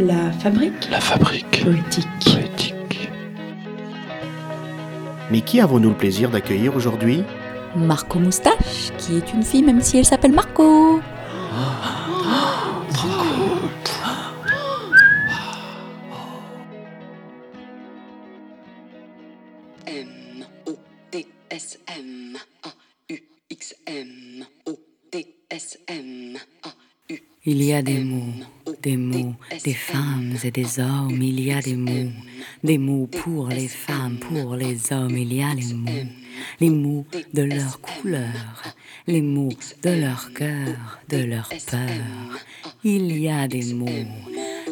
La fabrique La fabrique poétique. poétique. Mais qui avons-nous le plaisir d'accueillir aujourd'hui? Marco Moustache, qui est une fille même si elle s'appelle Marco. M O T S M A U X M O T S M A U Il y a des mots, des mots, des femmes et des hommes, il y a des mots, des mots pour les femmes, pour les hommes, il y a les mots, les mots de leur couleur, les mots de leur cœur, de leur peur. Il y a des mots,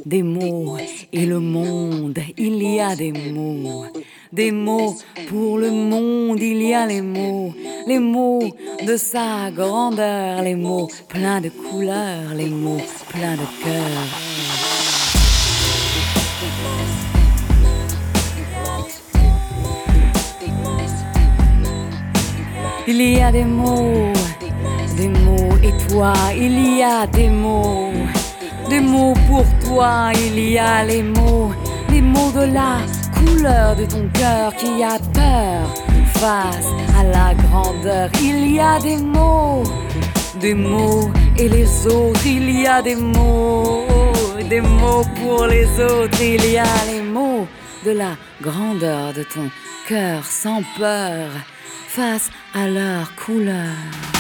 des mots et le monde, il y a des mots. Des mots. Pour le monde, il y a les mots, les mots de sa grandeur, les mots pleins de couleurs, les mots pleins de cœur. Il y a des mots, des mots. Et toi, il y a des mots, des mots pour toi, il y a les mots, les mots de la de ton cœur qui a peur face à la grandeur. Il y a des mots, des mots et les autres, il y a des mots, des mots pour les autres, il y a les mots de la grandeur de ton cœur sans peur face à leur couleur.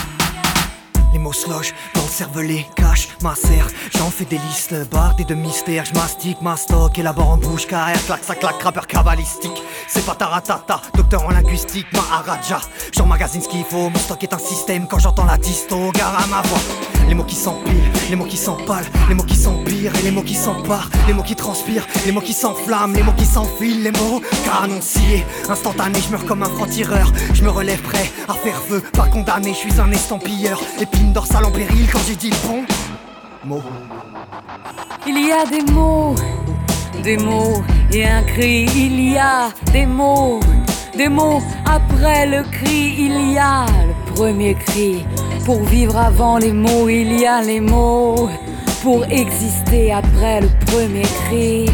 Les mots slosh dans le cervelet, cache, macère. J'en fais des listes, bardées de mystères. Je mastique, mastoc, élabore en bouche, carrière, claque, ça claque, rappeur cabalistique. C'est pas taratata, docteur en linguistique, maharaja. J'emmagasine ce qu'il faut, mon stock est un système. Quand j'entends la disto, gare à ma voix. Les mots qui s'empilent, les mots qui s'empalent, les mots qui et les mots qui s'emparent, les mots qui transpirent, les mots qui s'enflamment, les mots qui s'enfilent, les mots canonciers. Instantané, je meurs comme un franc-tireur. Je me relève prêt à faire feu, pas condamné, je suis un estampilleur. Épine dorsale en péril quand j'ai dit le bon mot. Il y a des mots, des mots et un cri. Il y a des mots, des mots après le cri. Il y a le premier cri. Pour vivre avant les mots, il y a les mots. Pour exister après le premier cri.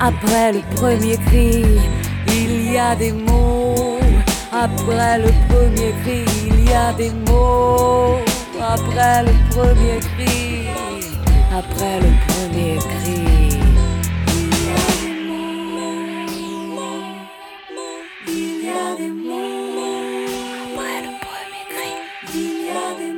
Après le premier cri, il y a des mots. Après le premier cri, il y a des mots. Après le premier cri, après le premier cri. Il y a des mots. Après le premier cri, il y a des mots.